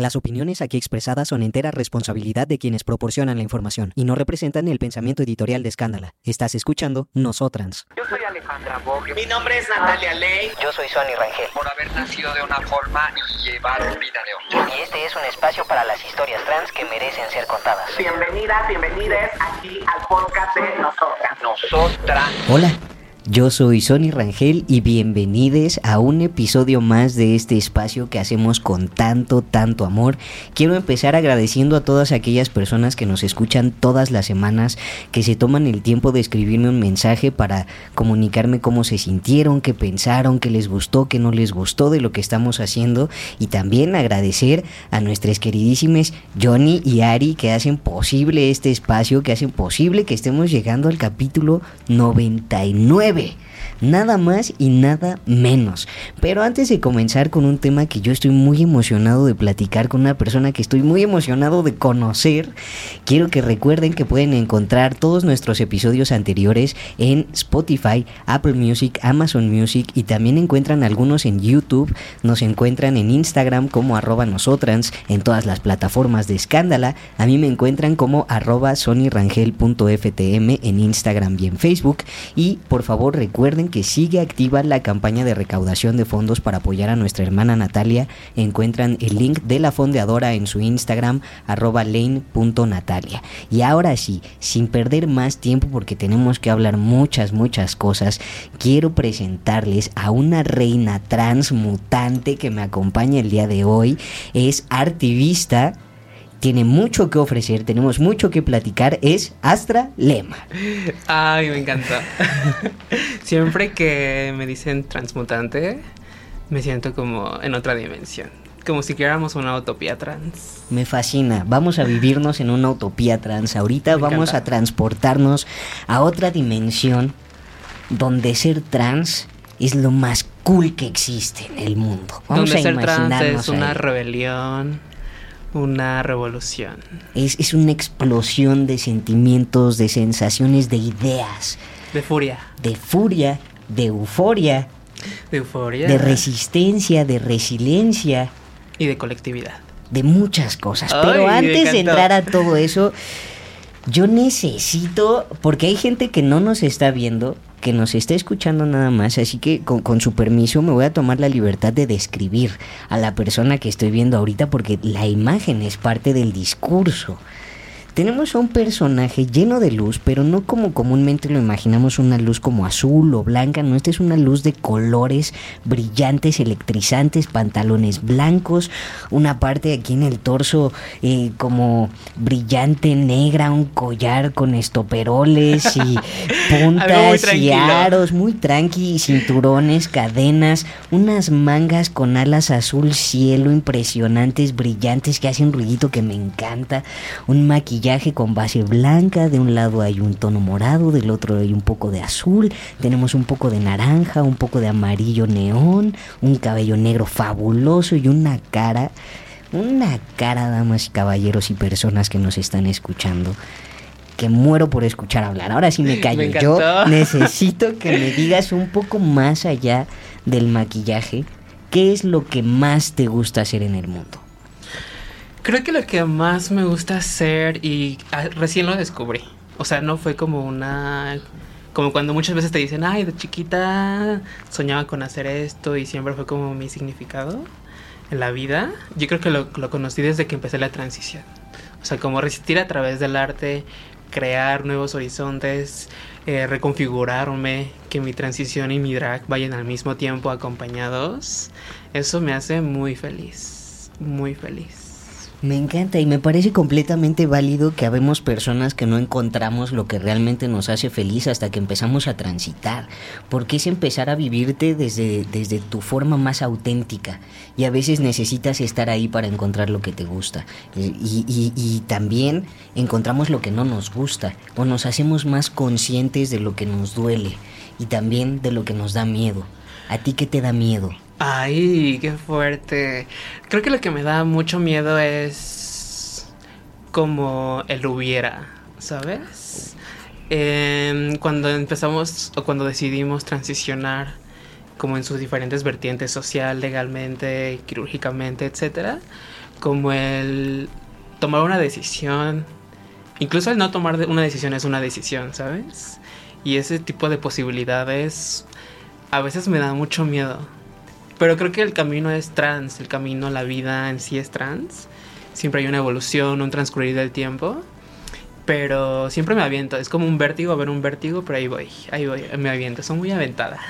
Las opiniones aquí expresadas son entera responsabilidad de quienes proporcionan la información y no representan el pensamiento editorial de Escándala. Estás escuchando Nosotrans. Yo soy Alejandra Bog. Mi nombre es Natalia Ley. Yo soy Sonny Rangel. Por haber nacido de una forma y llevar vida de otra. Y este es un espacio para las historias trans que merecen ser contadas. Bienvenidas, bienvenidas aquí al podcast de Nosotras. Nosotras. Hola. Yo soy Sonny Rangel y bienvenidos a un episodio más de este espacio que hacemos con tanto, tanto amor. Quiero empezar agradeciendo a todas aquellas personas que nos escuchan todas las semanas, que se toman el tiempo de escribirme un mensaje para comunicarme cómo se sintieron, qué pensaron, qué les gustó, qué no les gustó de lo que estamos haciendo. Y también agradecer a nuestras queridísimas Johnny y Ari que hacen posible este espacio, que hacen posible que estemos llegando al capítulo 99 baby nada más y nada menos. Pero antes de comenzar con un tema que yo estoy muy emocionado de platicar con una persona que estoy muy emocionado de conocer, quiero que recuerden que pueden encontrar todos nuestros episodios anteriores en Spotify, Apple Music, Amazon Music y también encuentran algunos en YouTube, nos encuentran en Instagram como arroba nosotrans, en todas las plataformas de escándala, a mí me encuentran como arroba sonyrangel.ftm en Instagram y en Facebook. Y por favor recuerden que sigue activa la campaña de recaudación de fondos para apoyar a nuestra hermana Natalia. Encuentran el link de la fondeadora en su Instagram, arroba lane.natalia. Y ahora sí, sin perder más tiempo porque tenemos que hablar muchas, muchas cosas, quiero presentarles a una reina transmutante que me acompaña el día de hoy. Es artivista tiene mucho que ofrecer, tenemos mucho que platicar, es Astra Lema. Ay, me encanta. Siempre que me dicen transmutante, me siento como en otra dimensión. Como si queráramos una utopía trans. Me fascina. Vamos a vivirnos en una utopía trans. Ahorita vamos a transportarnos a otra dimensión donde ser trans es lo más cool que existe en el mundo. Vamos donde a ser trans es una ahí. rebelión, una revolución. Es, es una explosión de sentimientos, de sensaciones, de ideas, De furia, de furia, de euforia, de euforia. de resistencia, de resiliencia, y de colectividad. de muchas cosas. Ay, Pero antes de entrar a todo eso, yo necesito, porque hay gente que no nos está viendo, que nos está escuchando nada más, así que con, con su permiso me voy a tomar la libertad de describir a la persona que estoy viendo ahorita porque la imagen es parte del discurso. Tenemos a un personaje lleno de luz, pero no como comúnmente lo imaginamos, una luz como azul o blanca, no, esta es una luz de colores brillantes, electrizantes, pantalones blancos, una parte aquí en el torso eh, como brillante, negra, un collar con estoperoles y puntas y aros, muy tranqui, cinturones, cadenas, unas mangas con alas azul cielo impresionantes, brillantes, que hacen ruidito que me encanta, un maquillaje con base blanca, de un lado hay un tono morado, del otro hay un poco de azul, tenemos un poco de naranja, un poco de amarillo neón, un cabello negro fabuloso y una cara, una cara, damas y caballeros y personas que nos están escuchando. Que muero por escuchar hablar. Ahora sí me callo. Me Yo necesito que me digas un poco más allá del maquillaje. ¿Qué es lo que más te gusta hacer en el mundo? Creo que lo que más me gusta hacer y ah, recién lo descubrí. O sea, no fue como una como cuando muchas veces te dicen, "Ay, de chiquita soñaba con hacer esto" y siempre fue como mi significado. en la vida, yo creo que lo, lo conocí desde que empecé la transición. O sea, como resistir a través del arte, crear nuevos horizontes, eh, reconfigurarme, que mi transición y mi drag vayan al mismo tiempo acompañados, eso me hace muy feliz, muy feliz. Me encanta y me parece completamente válido que habemos personas que no encontramos lo que realmente nos hace feliz hasta que empezamos a transitar, porque es empezar a vivirte desde, desde tu forma más auténtica y a veces necesitas estar ahí para encontrar lo que te gusta y, y, y también encontramos lo que no nos gusta o nos hacemos más conscientes de lo que nos duele y también de lo que nos da miedo. ¿A ti qué te da miedo? Ay, qué fuerte. Creo que lo que me da mucho miedo es como el hubiera, ¿sabes? Eh, cuando empezamos o cuando decidimos transicionar como en sus diferentes vertientes social, legalmente, quirúrgicamente, etcétera, como el tomar una decisión, incluso el no tomar una decisión es una decisión, ¿sabes? Y ese tipo de posibilidades a veces me da mucho miedo. Pero creo que el camino es trans, el camino, la vida en sí es trans. Siempre hay una evolución, un transcurrir del tiempo. Pero siempre me aviento, es como un vértigo, a ver un vértigo, pero ahí voy, ahí voy, me aviento, soy muy aventada.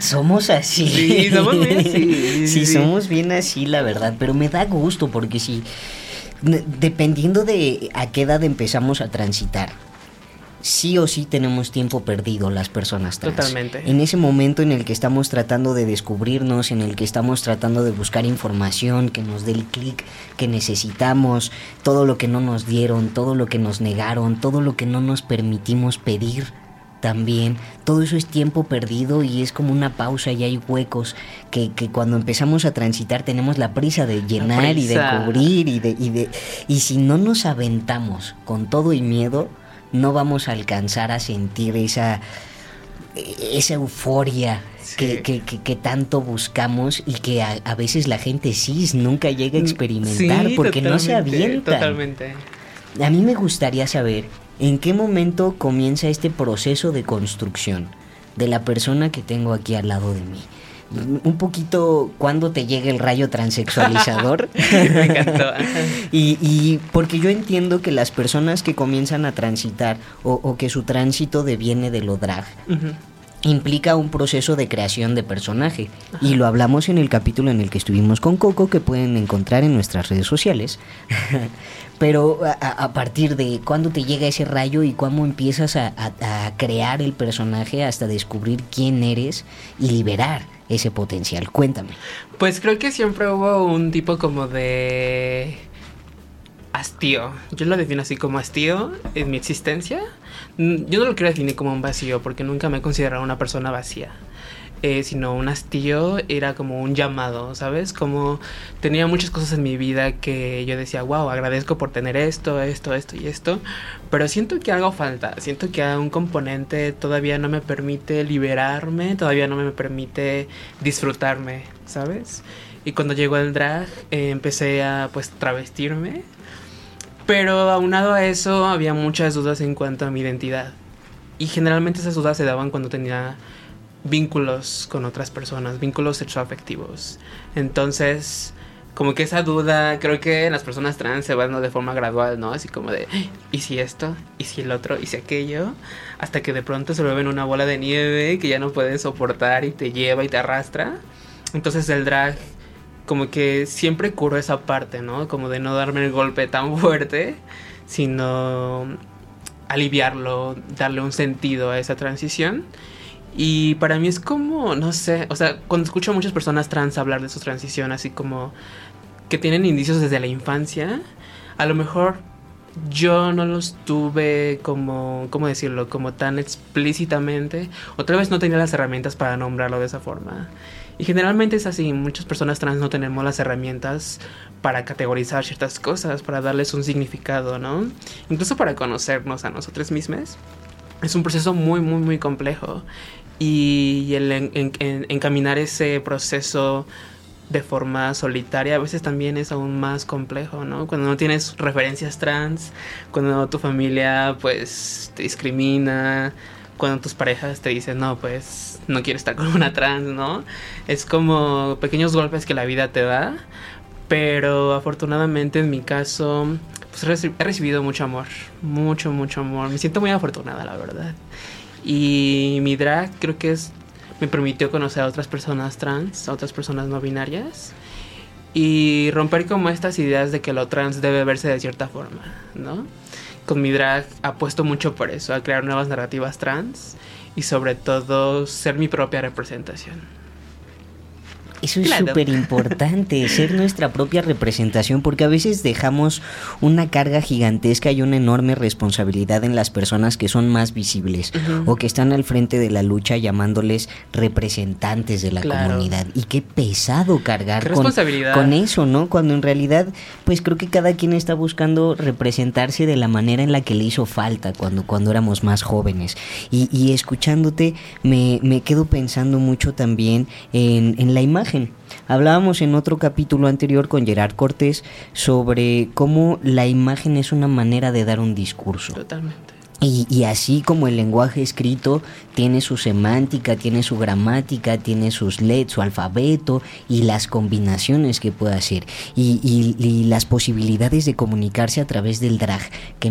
Somos así. Sí, somos bien así. sí, somos bien así, la verdad. Pero me da gusto porque si, dependiendo de a qué edad empezamos a transitar, sí o sí tenemos tiempo perdido las personas trans. Totalmente. En ese momento en el que estamos tratando de descubrirnos, en el que estamos tratando de buscar información que nos dé el clic que necesitamos, todo lo que no nos dieron, todo lo que nos negaron, todo lo que no nos permitimos pedir también, todo eso es tiempo perdido y es como una pausa y hay huecos que, que cuando empezamos a transitar tenemos la prisa de llenar y de cubrir y de, y de y si no nos aventamos con todo y miedo, no vamos a alcanzar a sentir esa, esa euforia sí. que, que, que, que, tanto buscamos y que a, a, veces la gente cis nunca llega a experimentar sí, porque no se avienta. Totalmente. A mí me gustaría saber en qué momento comienza este proceso de construcción de la persona que tengo aquí al lado de mí un poquito cuando te llega el rayo transexualizador. Me encantó. y, y, porque yo entiendo que las personas que comienzan a transitar o, o que su tránsito deviene de lo drag. Uh -huh. Implica un proceso de creación de personaje. Ajá. Y lo hablamos en el capítulo en el que estuvimos con Coco, que pueden encontrar en nuestras redes sociales. Pero a, a, partir de cuándo te llega ese rayo y cómo empiezas a, a, a crear el personaje hasta descubrir quién eres y liberar ese potencial. Cuéntame. Pues creo que siempre hubo un tipo como de hastío. Yo lo defino así como hastío en mi existencia. Yo no lo quiero definir como un vacío porque nunca me he considerado una persona vacía. Eh, sino un hastío era como un llamado, ¿sabes? Como tenía muchas cosas en mi vida que yo decía, wow, agradezco por tener esto, esto, esto y esto, pero siento que algo falta, siento que un componente todavía no me permite liberarme, todavía no me permite disfrutarme, ¿sabes? Y cuando llegó el drag eh, empecé a pues travestirme, pero aunado a eso había muchas dudas en cuanto a mi identidad. Y generalmente esas dudas se daban cuando tenía vínculos con otras personas, vínculos sexoafectivos. Entonces, como que esa duda, creo que en las personas trans se va dando de forma gradual, ¿no? Así como de, ¿y si esto? ¿Y si el otro? ¿Y si aquello? Hasta que de pronto se vuelve una bola de nieve que ya no puedes soportar y te lleva y te arrastra. Entonces el drag como que siempre curó esa parte, ¿no? Como de no darme el golpe tan fuerte, sino aliviarlo, darle un sentido a esa transición. Y para mí es como, no sé, o sea, cuando escucho a muchas personas trans hablar de su transición, así como que tienen indicios desde la infancia, a lo mejor yo no los tuve como, ¿cómo decirlo? Como tan explícitamente, otra vez no tenía las herramientas para nombrarlo de esa forma. Y generalmente es así, muchas personas trans no tenemos las herramientas para categorizar ciertas cosas, para darles un significado, ¿no? Incluso para conocernos a nosotros mismos. Es un proceso muy, muy, muy complejo y el en, en, en, encaminar ese proceso de forma solitaria a veces también es aún más complejo, ¿no? Cuando no tienes referencias trans, cuando tu familia pues te discrimina, cuando tus parejas te dicen, no, pues no quiero estar con una trans, ¿no? Es como pequeños golpes que la vida te da, pero afortunadamente en mi caso, pues he recibido mucho amor, mucho, mucho amor. Me siento muy afortunada, la verdad. Y mi drag creo que es me permitió conocer a otras personas trans, a otras personas no binarias y romper como estas ideas de que lo trans debe verse de cierta forma, ¿no? Con mi drag apuesto mucho por eso, a crear nuevas narrativas trans y sobre todo ser mi propia representación. Eso es súper importante, ser nuestra propia representación, porque a veces dejamos una carga gigantesca y una enorme responsabilidad en las personas que son más visibles o que están al frente de la lucha llamándoles representantes de la comunidad. Y qué pesado cargar con, con, eso, ¿no? Cuando en realidad, pues creo que cada quien está buscando representarse de la manera en la que le hizo falta cuando, cuando éramos más jóvenes. Y, y escuchándote, me, me quedo pensando mucho también en, en la imagen Hablábamos en otro capítulo anterior con Gerard Cortés sobre cómo la imagen es una manera de dar un discurso. Totalmente. Y, así como el lenguaje escrito tiene su semántica, tiene su gramática, tiene sus letras, su alfabeto y las combinaciones que puede hacer y, las posibilidades de comunicarse a través del drag que,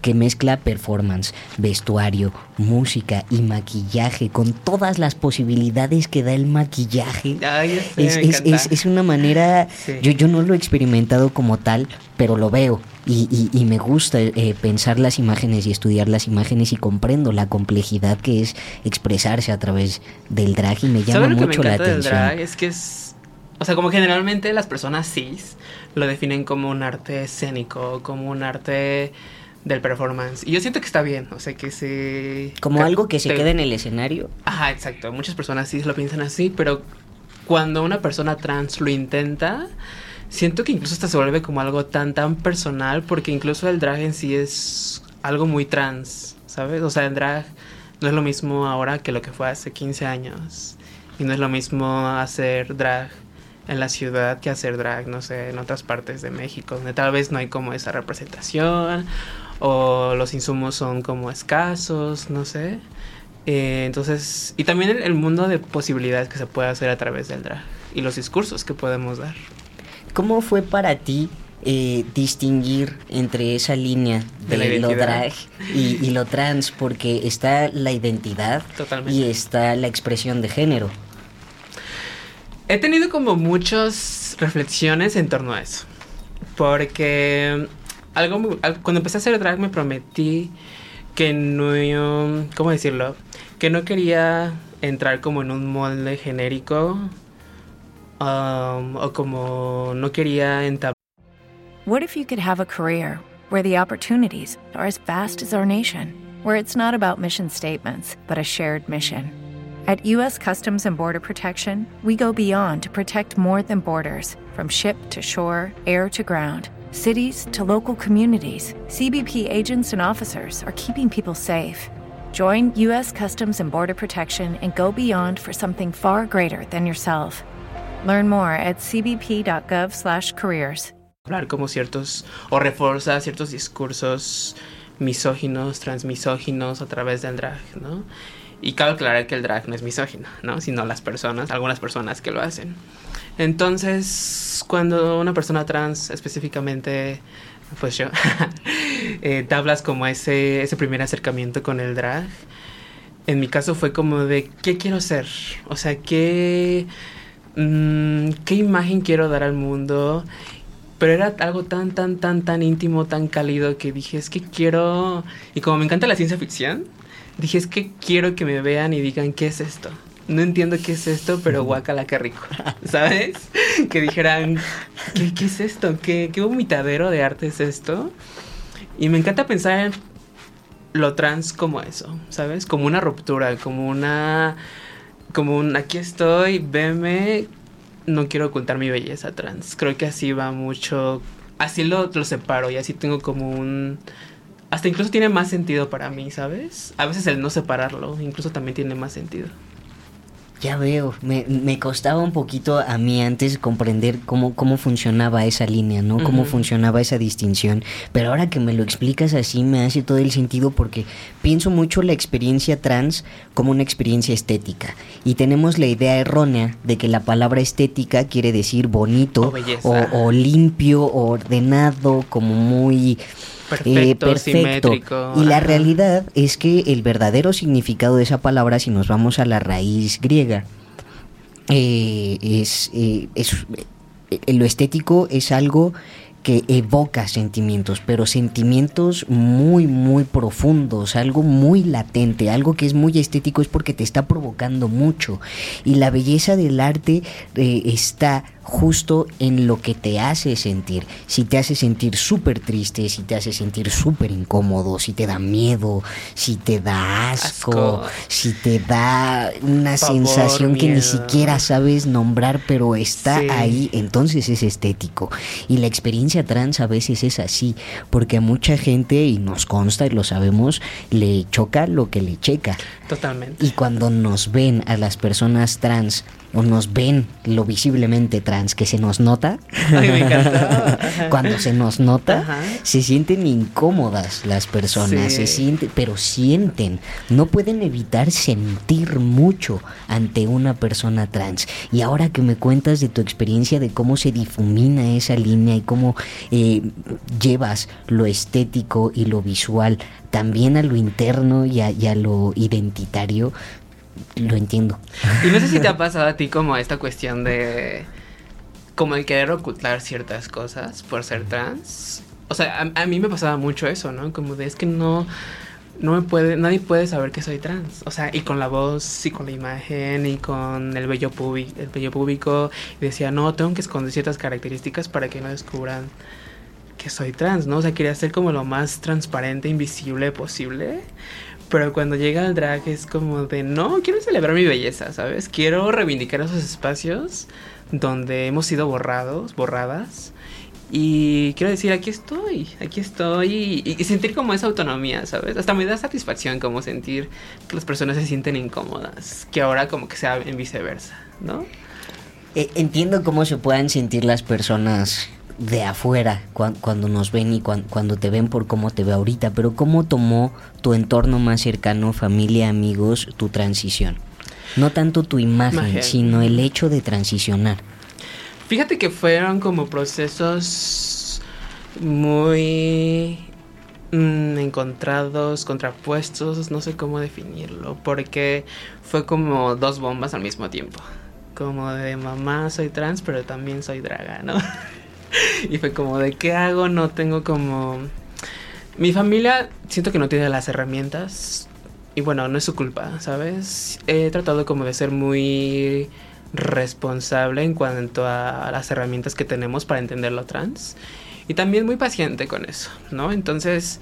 que mezcla performance, vestuario, música y maquillaje con todas las posibilidades que da el maquillaje. es, una manera, yo, yo no lo he experimentado como tal, pero lo veo y, me gusta eh, pensar las imágenes y estudiar las imágenes y comprendo la complejidad que es expresarse a través del drag y me llama mucho la atención. Del drag? Es que es, o sea, como generalmente las personas cis lo definen como un arte escénico, como un arte del performance. Y yo siento que está bien, o sea, que se... Como algo que se quede en el escenario. Ajá, exacto. Muchas personas cis lo piensan así, pero cuando una persona trans lo intenta siento que incluso hasta se vuelve como algo tan, tan personal, porque incluso el drag en sí es algo muy trans, ¿sabes? O sea, el drag no es lo mismo ahora que lo que fue hace 15 años. Y no es lo mismo hacer drag en la ciudad que hacer drag, no sé, en otras partes de México, donde tal vez no hay como esa representación o los insumos son como escasos, no sé. Eh, entonces, y también el mundo de posibilidades que se puede hacer a través del drag y los discursos que podemos dar. ¿Cómo fue para ti eh, distinguir entre esa línea de, lo drag y, lo trans? Porque está la identidad y está la expresión de género. He tenido como muchas reflexiones en torno a eso. Porque algo cuando empecé a hacer drag me prometí que no, ¿cómo decirlo? Que no quería entrar como en un molde genérico um, o como no quería. What if you could have a career where the opportunities are as vast as our nation, where it's not about mission statements, but a shared mission? At U.S. Customs and Border Protection, we go beyond to protect more than borders from ship to shore, air to ground. Cities to local communities, CBP agents and officers are keeping people safe. Join U.S. Customs and Border Protection and go beyond for something far greater than yourself. Learn more at cbp.gov/careers. Hablar como ciertos o reforza ciertos discursos misóginos, transmisóginos a través del drag, ¿no? Y cabe aclarar que el drag no es misógino, ¿no? Sino las personas, algunas personas que lo hacen. Entonces, cuando una persona trans específicamente, pues yo, eh, te hablas como ese, ese primer acercamiento con el drag, en mi caso fue como de, ¿qué quiero ser? O sea, ¿qué Mm, qué imagen quiero dar al mundo. Pero era algo tan, tan, tan, tan íntimo, tan cálido que dije, es que quiero... Y como me encanta la ciencia ficción, dije, es que quiero que me vean y digan, ¿qué es esto? No entiendo qué es esto, pero guacala, qué rico. ¿Sabes? que dijeran, ¿qué, qué es esto? ¿Qué, ¿Qué vomitadero de arte es esto? Y me encanta pensar en lo trans como eso, ¿sabes? Como una ruptura, como una como un aquí estoy, veme, no quiero ocultar mi belleza trans. Creo que así va mucho, así lo, lo separo y así tengo como un... Hasta incluso tiene más sentido para mí, ¿sabes? A veces el no separarlo incluso también tiene más sentido. Ya veo, me, me, costaba un poquito a mí antes comprender cómo, cómo funcionaba esa línea, ¿no? Cómo funcionaba esa distinción. Pero ahora que me lo explicas así me hace todo el sentido porque pienso mucho la experiencia trans como una experiencia estética. Y tenemos la idea errónea de que la palabra estética quiere decir bonito o, o, limpio o ordenado, como muy... Perfecto, eh, perfecto. Y la realidad es que el verdadero significado de esa palabra, si nos vamos a la raíz griega, eh, es, eh, es lo estético es algo que evoca sentimientos, pero sentimientos muy, muy profundos, algo muy latente, algo que es muy estético es porque te está provocando mucho. Y la belleza del arte está justo en lo que te hace sentir. Si te hace sentir súper triste, si te hace sentir súper incómodo, si te da miedo, si te da asco, si te da una sensación que ni siquiera sabes nombrar, pero está ahí, entonces es estético. Y la experiencia trans a veces es así, porque a mucha gente, y nos consta y lo sabemos, le choca lo que le checa. Totalmente. Y cuando nos ven a las personas trans, o nos ven lo visiblemente trans que se nos nota. Cuando se nos nota, se sienten incómodas las personas, se sienten, pero sienten, no pueden evitar sentir mucho ante una persona trans. Y ahora que me cuentas de tu experiencia de cómo se difumina esa línea y cómo eh, llevas lo estético y lo visual también a lo interno y a lo identitario, lo entiendo. Y no sé si te ha pasado a ti como esta cuestión de como el querer ocultar ciertas cosas por ser trans. O sea, a, mí me pasaba mucho eso, ¿no? Como de es que no no me puede, nadie puede saber que soy trans. O sea, y con la voz, y con la imagen, y con el vello público, el vello público. Y decía, no, tengo que esconder ciertas características para que no descubran que soy trans, ¿no? O sea, quería ser como lo más transparente, invisible posible. Pero cuando llega el drag es como de, no, quiero celebrar mi belleza, ¿sabes? Quiero reivindicar esos espacios donde hemos sido borrados, borradas. Y quiero decir, aquí estoy, aquí estoy. Y, sentir como esa autonomía, ¿sabes? Hasta me da satisfacción como sentir que las personas se sienten incómodas. Que ahora como que sea en viceversa, ¿no? Eh, entiendo cómo se puedan sentir las personas de afuera cuando nos ven y cuando te ven por cómo te ve ahorita, pero ¿cómo tomó tu entorno más cercano, familia, amigos, tu transición? No tanto tu imagen, sino el hecho de transicionar. Fíjate que fueron como procesos muy mm, encontrados, contrapuestos, no sé cómo definirlo, porque fue como dos bombas al mismo tiempo. Como de mamá soy trans, pero también soy draga, ¿no? y fue como de qué hago, no tengo como... Mi familia siento que no tiene las herramientas y bueno, no es su culpa, ¿sabes? He tratado como de ser muy responsable en cuanto a las herramientas que tenemos para entender lo trans y también muy paciente con eso, ¿no? Entonces,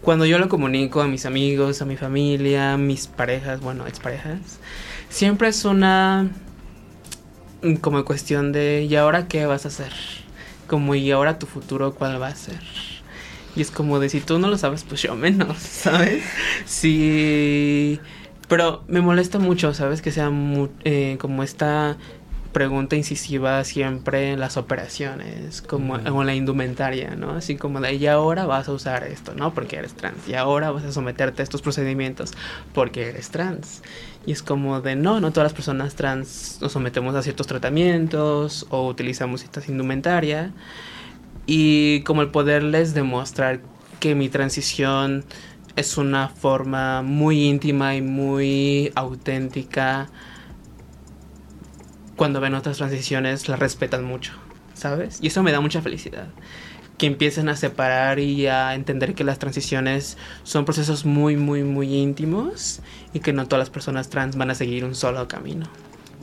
cuando yo lo comunico a mis amigos, a mi familia, mis parejas, bueno, exparejas, siempre es una como cuestión de ¿y ahora qué vas a hacer? Como y ahora tu futuro cuál va a ser. Y es como de si tú no lo sabes, pues yo menos, ¿sabes? Sí. Pero me molesta mucho, ¿sabes? Que sea eh, como esta pregunta incisiva siempre en las operaciones, como en la indumentaria, ¿no? Así como de, y ahora vas a usar esto, ¿no? Porque eres trans. Y ahora vas a someterte a estos procedimientos porque eres trans. Y es como de, no, no todas las personas trans nos sometemos a ciertos tratamientos o utilizamos esta indumentaria. Y como el poderles demostrar que mi transición es una forma muy íntima y muy auténtica cuando ven otras transiciones las respetan mucho, ¿sabes? Y eso me da mucha felicidad. Que empiecen a separar y a entender que las transiciones son procesos muy, muy, muy íntimos y que no todas las personas trans van a seguir un solo camino.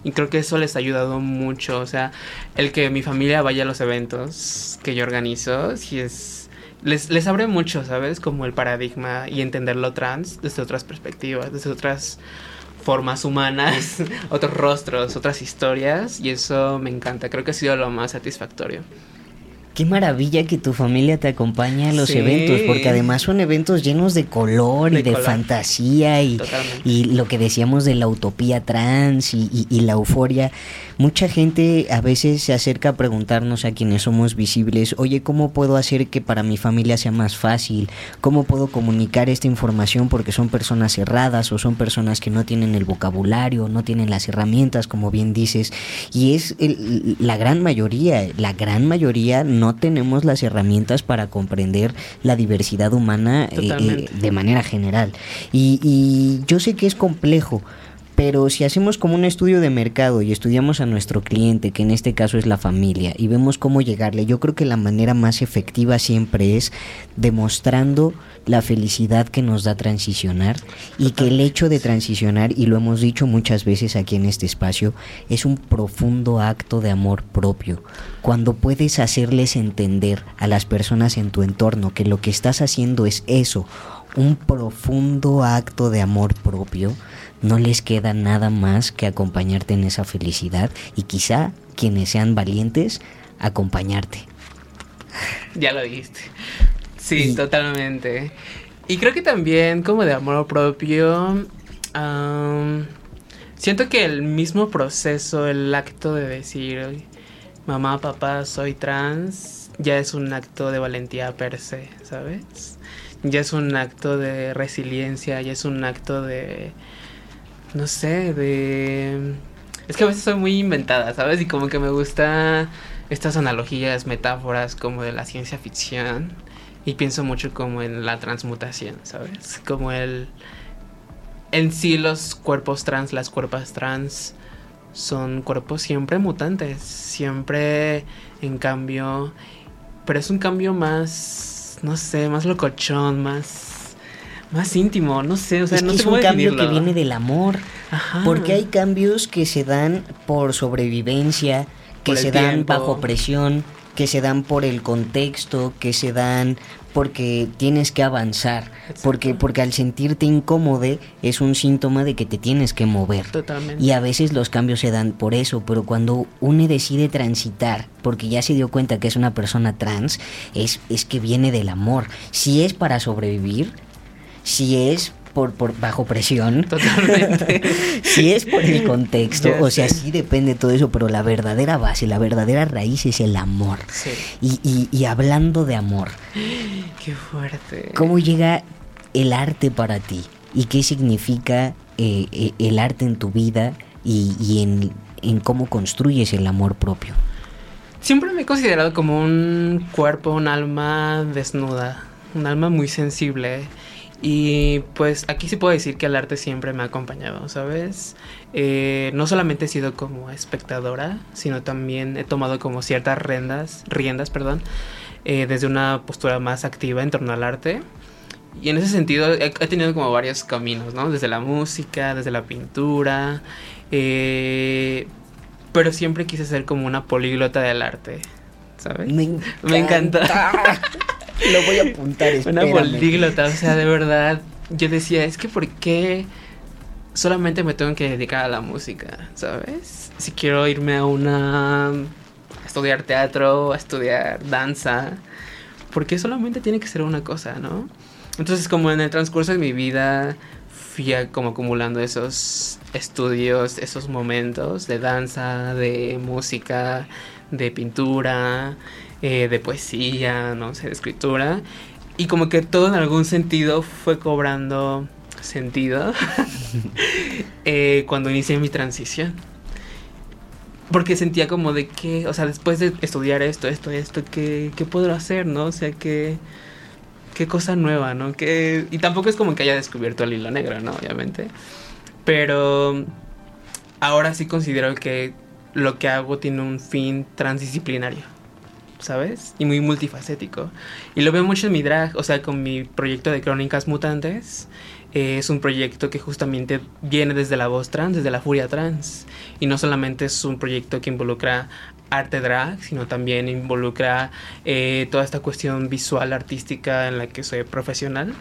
Y creo que eso les ha ayudado mucho. O sea, el que mi familia vaya a los eventos que yo organizo, si es, les, les abre mucho, ¿sabes? Como el paradigma y entenderlo trans desde otras perspectivas, desde otras formas humanas, otros rostros, otras historias y eso me encanta, creo que ha sido lo más satisfactorio. Qué maravilla que tu familia te acompañe a los Sí. eventos, porque además son eventos llenos de color y De color. fantasía y, lo que decíamos de la utopía trans y, y- y la euforia. Mucha gente a veces se acerca a preguntarnos a quienes somos visibles, oye, ¿cómo puedo hacer que para mi familia sea más fácil? ¿Cómo puedo comunicar esta información porque son personas cerradas o son personas que no tienen el vocabulario, no tienen las herramientas, como bien dices? Y es el- la gran mayoría, la gran mayoría no tenemos las herramientas para comprender la diversidad humana eh, eh, de manera general. Y, y yo sé que es complejo, pero si hacemos como un estudio de mercado y estudiamos a nuestro cliente, que en este caso es la familia, y vemos cómo llegarle, yo creo que la manera más efectiva siempre es demostrando la felicidad que nos da transicionar y que el hecho de transicionar, y lo hemos dicho muchas veces aquí en este espacio, es un profundo acto de amor propio. Cuando puedes hacerles entender a las personas en tu entorno que lo que estás haciendo es eso, un profundo acto de amor propio, no les queda nada más que acompañarte en esa felicidad y quizá quienes sean valientes, acompañarte. Ya lo dijiste. Sí, Y- totalmente. Y creo que también como de amor propio, am, siento que el mismo proceso, el acto de decir, mamá, papá, soy trans, ya es un acto de valentía per se, ¿sabes? Ya es un acto de resiliencia, ya es un acto de, no sé, de... Es que a veces soy muy inventada, ¿sabes? Y como que me gusta estas analogías, metáforas como de la ciencia ficción. Y pienso mucho como en la transmutación, ¿sabes? Como el... En sí los cuerpos trans, las cuerpas trans, son cuerpos siempre mutantes, siempre en cambio, pero es un cambio más, no sé, más locochón, más, más íntimo, no sé, o sea, es no que es un cambio que viene del amor, Ajá. porque hay cambios que se dan por sobrevivencia, que Por se dan tiempo. bajo presión, que se dan por el contexto, que se dan porque tienes que avanzar, porque porque al sentirte incómodo es un síntoma de que te tienes que mover. Totalmente. Y a veces los cambios se dan por eso, pero cuando uno decide transitar, porque ya se dio cuenta que es una persona trans, es, es que viene del amor. Si es para sobrevivir, si es por, por bajo presión, Totalmente. si es por el contexto, Ya o sea, sé. sí depende todo eso, pero la verdadera base, la verdadera raíz es el amor. sí. Y, y, y hablando de amor, Qué fuerte. ¿cómo llega el arte para ti? ¿Y qué significa eh, eh, el arte en tu vida y, y en, en cómo construyes el amor propio? Siempre me he considerado como un cuerpo, un alma desnuda, un alma muy sensible. Y pues aquí sí puedo decir que el arte siempre me ha acompañado, ¿sabes? Eh, no solamente he sido como espectadora, sino también he tomado como ciertas riendas, riendas, perdón, eh, desde una postura más activa en torno al arte. Y en ese sentido he, he tenido como varios caminos, ¿no? Desde la música, desde la pintura, eh, pero siempre quise ser como una políglota del arte, ¿sabes? Me Me encanta. Lo voy a apuntar, Una espérame. políglota, o sea, de verdad, yo decía, es que ¿por qué solamente me tengo que dedicar a la música, ¿sabes? Si quiero irme a una... a estudiar teatro, a estudiar danza, ¿por qué solamente tiene que ser una cosa, no? Entonces, como en el transcurso de mi vida fui como acumulando esos estudios, esos momentos de danza, de música, de pintura, eh, de poesía, no sé, de escritura. Y como que todo en algún sentido fue cobrando sentido eh, cuando inicié mi transición. Porque sentía como de que, o sea, después de estudiar esto, esto, esto, ¿qué, qué puedo hacer, no? O sea, que qué cosa nueva, ¿no? Que, y tampoco es como que haya descubierto el hilo negro, ¿no? Obviamente. Pero ahora sí considero que lo que hago tiene un fin transdisciplinario, ¿sabes? Y muy multifacético. Y lo veo mucho en mi drag, o sea, con mi proyecto de Crónicas Mutantes. eh, es un proyecto que justamente viene desde la voz trans, desde la furia trans. Y no solamente es un proyecto que involucra arte drag, sino también involucra eh, toda esta cuestión visual artística en la que soy profesional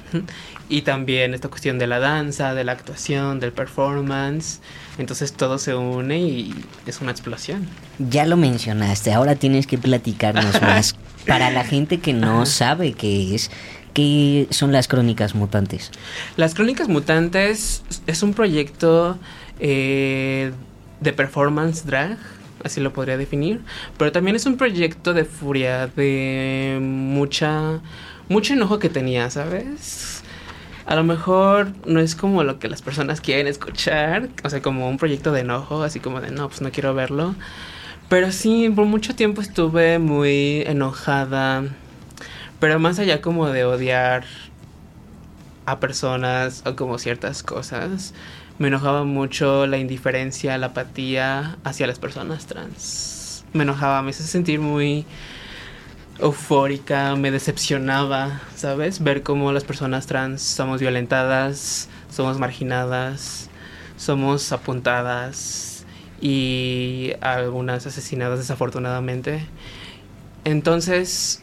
y también esta cuestión de la danza, de la actuación, del performance. Entonces todo se une y es una explosión. Ya lo mencionaste, ahora tienes que platicarnos más. Para la gente que no sabe qué es, ¿qué son las Crónicas Mutantes? Las Crónicas Mutantes es un proyecto eh, de performance drag así lo podría definir, pero también es un proyecto de furia, de mucha, mucho enojo que tenía, ¿sabes? A lo mejor no es como lo que las personas quieren escuchar, o sea, como un proyecto de enojo, así como de no, pues no quiero verlo. Pero sí, por mucho tiempo estuve muy enojada, pero más allá como de odiar a personas o como ciertas cosas, me enojaba mucho la indiferencia, la apatía hacia las personas trans. Me enojaba, me hizo sentir muy eufórica, me decepcionaba, ¿sabes? Ver cómo las personas trans somos violentadas, somos marginadas, somos apuntadas y algunas asesinadas desafortunadamente. Entonces,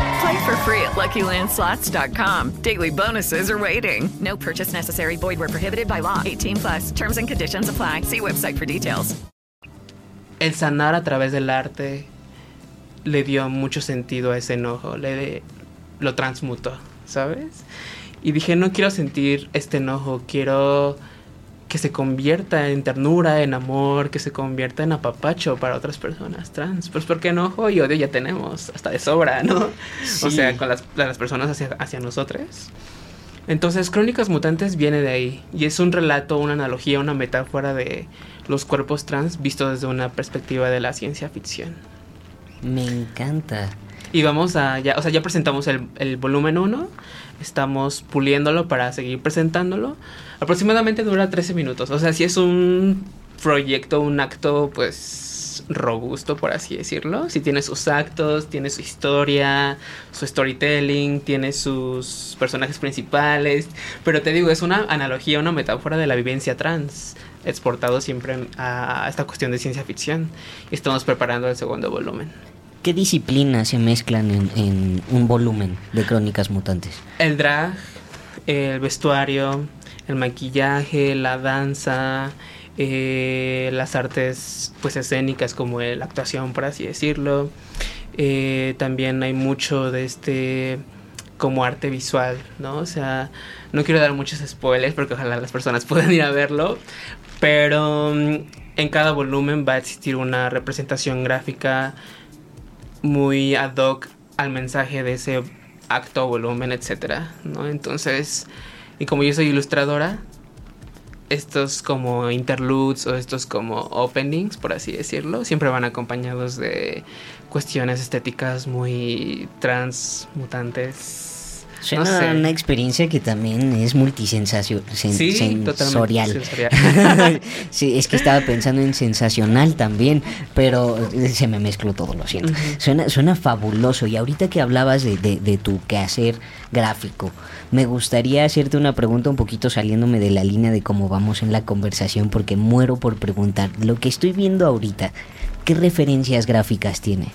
Play for free at LuckyLandSlots.com. Daily bonuses are waiting. No purchase necessary. Void where prohibited by law. 18 plus. Terms and conditions apply. See website for details. el sanar a través del arte le dio mucho sentido a ese enojo, le lo transmutó, ¿sabes? Y dije, no quiero sentir este enojo, quiero que se convierta en ternura, en amor, que se convierta en apapacho para otras personas trans. Pues porque enojo y odio ya tenemos, hasta de sobra, ¿no? Sí. O sea, con las, las personas hacia, hacia nosotros. Entonces, Crónicas Mutantes viene de ahí. Y es un relato, una analogía, una metáfora de los cuerpos trans visto desde una perspectiva de la ciencia ficción. Me encanta. Y vamos a, ya, o sea, ya presentamos el, el volumen 1, estamos puliéndolo para seguir presentándolo. Aproximadamente dura 13 minutos, o sea, si es un proyecto, un acto, pues robusto, por así decirlo. Si tiene sus actos, tiene su historia, su storytelling, tiene sus personajes principales. Pero te digo, es una analogía, una metáfora de la vivencia trans, exportado siempre a esta cuestión de ciencia ficción. Y estamos preparando el segundo volumen. ¿Qué disciplinas se mezclan en, un volumen de Crónicas Mutantes? El drag, el vestuario, el maquillaje, la danza, eh, las artes pues escénicas como la actuación por así decirlo. Eh, también hay mucho de este como arte visual, ¿no? O sea, no quiero dar muchos spoilers porque ojalá las personas puedan ir a verlo, pero mm, en cada volumen va a existir una representación gráfica muy ad hoc al mensaje de ese acto, volumen, etcétera, ¿no? Entonces, y como yo soy ilustradora, estos como interludes o estos como openings, por así decirlo, siempre van acompañados de cuestiones estéticas muy transmutantes. Suena no sé. una experiencia que también es multisensorial. Sí, es que estaba pensando en sensacional también, pero se me mezcló todo, lo siento. suena, suena fabuloso. Y ahorita que hablabas de, de, de tu quehacer gráfico, me gustaría hacerte una pregunta un poquito saliéndome de la línea de cómo vamos en la conversación, porque muero por preguntar. Lo que estoy viendo ahorita, ¿qué referencias gráficas tiene?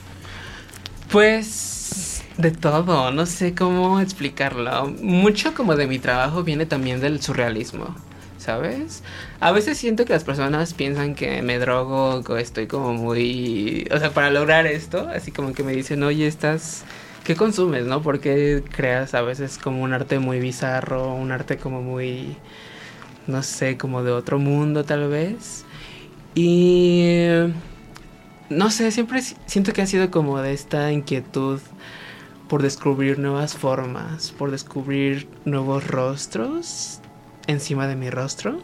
Pues de todo, no sé cómo explicarlo. Mucho como de mi trabajo viene también del surrealismo, ¿sabes? A veces siento que las personas piensan que me drogo o estoy como muy... O sea, para lograr esto, así como que me dicen, oye, estás... ¿Qué consumes, no? Porque creas a veces como un arte muy bizarro, un arte como muy... No sé, como de otro mundo tal vez. Y no sé, siempre siento que ha sido como de esta inquietud por descubrir nuevas formas, por descubrir nuevos rostros encima de mi rostro.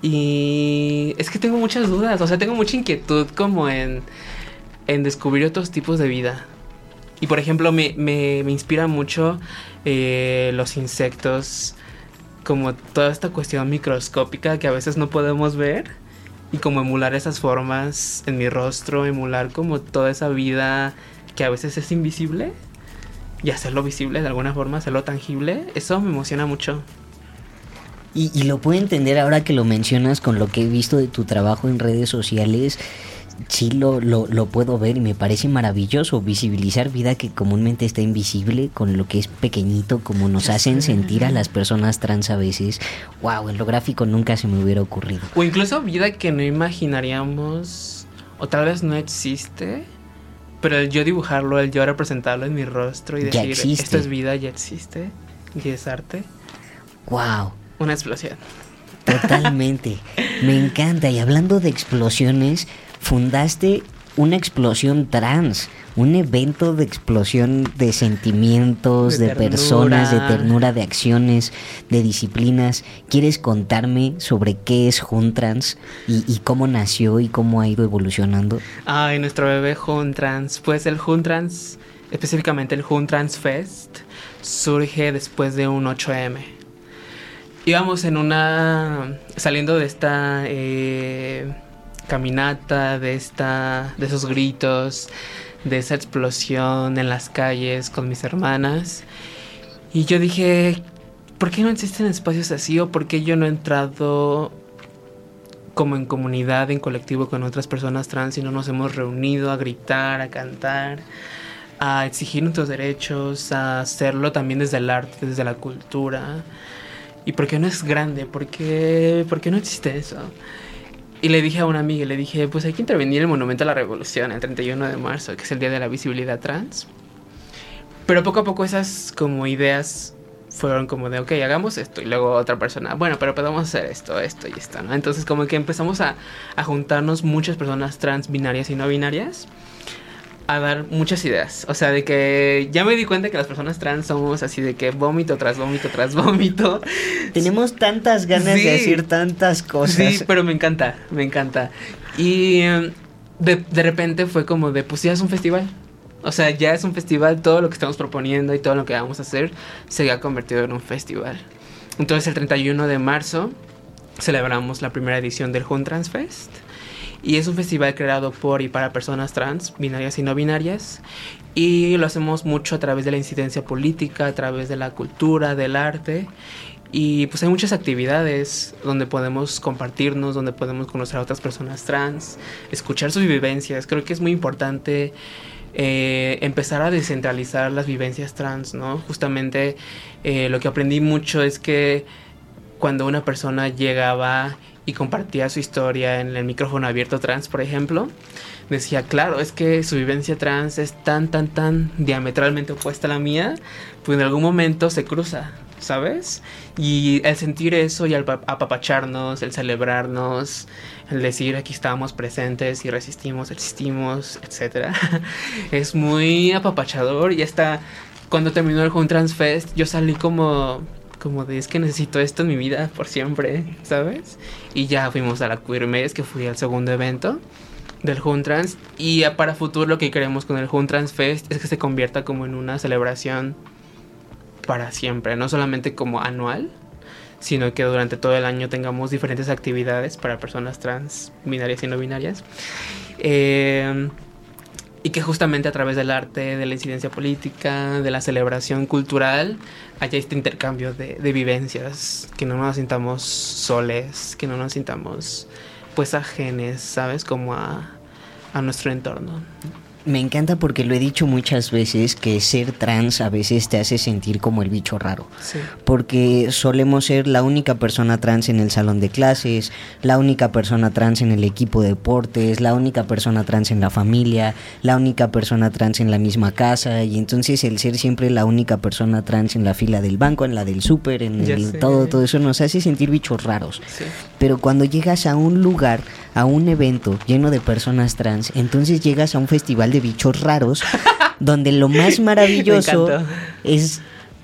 Y es que tengo muchas dudas, o sea, tengo mucha inquietud como en, en descubrir otros tipos de vida. Y por ejemplo, me, me, me inspira mucho eh, los insectos, como toda esta cuestión microscópica que a veces no podemos ver y como emular esas formas en mi rostro, emular como toda esa vida que a veces es invisible y hacerlo visible de alguna forma, hacerlo tangible, eso me emociona mucho. Y, y, lo puedo entender ahora que lo mencionas con lo que he visto de tu trabajo en redes sociales. Sí lo, lo, lo, puedo ver y me parece maravilloso visibilizar vida que comúnmente está invisible con lo que es pequeñito, como nos hacen sentir a las personas trans a veces. Wow, en lo gráfico nunca se me hubiera ocurrido. O incluso vida que no imaginaríamos, o tal vez no existe, pero el yo dibujarlo, el yo representarlo en mi rostro y decir, esto es vida, ya existe, y es arte. Wow. Una explosión. Totalmente. Me encanta. Y hablando de explosiones, fundaste una explosión trans, un evento de explosión de sentimientos, de, de personas, de ternura, de acciones, de disciplinas. ¿Quieres contarme sobre qué es Juntrans y, y cómo nació y cómo ha ido evolucionando? Ay, nuestro bebé Juntrans. Pues el Juntrans, específicamente el Juntrans Fest, surge después de un 8M íbamos en una saliendo de esta eh, caminata de esta de esos gritos de esa explosión en las calles con mis hermanas y yo dije ¿por qué no existen espacios así o por qué yo no he entrado como en comunidad en colectivo con otras personas trans y no nos hemos reunido a gritar a cantar a exigir nuestros derechos a hacerlo también desde el arte desde la cultura ¿Y por qué no es grande? ¿Por qué, ¿Por qué no existe eso? Y le dije a una amiga, le dije, pues hay que intervenir en el Monumento a la Revolución, el 31 de marzo, que es el Día de la Visibilidad Trans. Pero poco a poco esas como ideas fueron como de, ok, hagamos esto. Y luego otra persona, bueno, pero podemos hacer esto, esto y esto, ¿no? Entonces como que empezamos a, a juntarnos muchas personas trans, binarias y no binarias a dar muchas ideas. O sea, de que ya me di cuenta que las personas trans somos así de que vómito tras vómito tras vómito. Tenemos tantas ganas sí, de decir tantas cosas. Sí, pero me encanta, me encanta. Y de, de repente fue como de, pues ya es un festival. O sea, ya es un festival, todo lo que estamos proponiendo y todo lo que vamos a hacer se ha convertido en un festival. Entonces el 31 de marzo celebramos la primera edición del Hun Trans Fest. Y es un festival creado por y para personas trans, binarias y no binarias. Y lo hacemos mucho a través de la incidencia política, a través de la cultura, del arte. Y pues hay muchas actividades donde podemos compartirnos, donde podemos conocer a otras personas trans, escuchar sus vivencias. Creo que es muy importante eh, empezar a descentralizar las vivencias trans, ¿no? Justamente eh, lo que aprendí mucho es que cuando una persona llegaba y compartía su historia en el micrófono abierto trans, por ejemplo, decía, claro, es que su vivencia trans es tan, tan, tan diametralmente opuesta a la mía, pues en algún momento se cruza, ¿sabes? Y el sentir eso y el apapacharnos, el celebrarnos, el decir aquí estábamos presentes y resistimos, existimos, etc. es muy apapachador y hasta cuando terminó el Home Trans Fest yo salí como como de es que necesito esto en mi vida por siempre, ¿sabes? Y ya fuimos a la Queer Mes, que fui al segundo evento del Hun Trans. Y para futuro lo que queremos con el Hun Trans Fest es que se convierta como en una celebración para siempre, no solamente como anual, sino que durante todo el año tengamos diferentes actividades para personas trans, binarias y no binarias. Eh, y que justamente a través del arte, de la incidencia política, de la celebración cultural, haya este intercambio de, vivencias, que no nos sintamos soles, que no nos sintamos pues ajenes, ¿sabes? Como a, a nuestro entorno. Me encanta porque lo he dicho muchas veces que ser trans a veces te hace sentir como el bicho raro. Sí. Porque solemos ser la única persona trans en el salón de clases, la única persona trans en el equipo de deportes, la única persona trans en la familia, la única persona trans en la misma casa. Y entonces el ser siempre la única persona trans en la fila del banco, en la del súper, en Ya el- sé. todo, todo eso nos hace sentir bichos raros. Sí. Pero cuando llegas a un lugar, a un evento lleno de personas trans, entonces llegas a un festival de bichos raros, donde lo más maravilloso es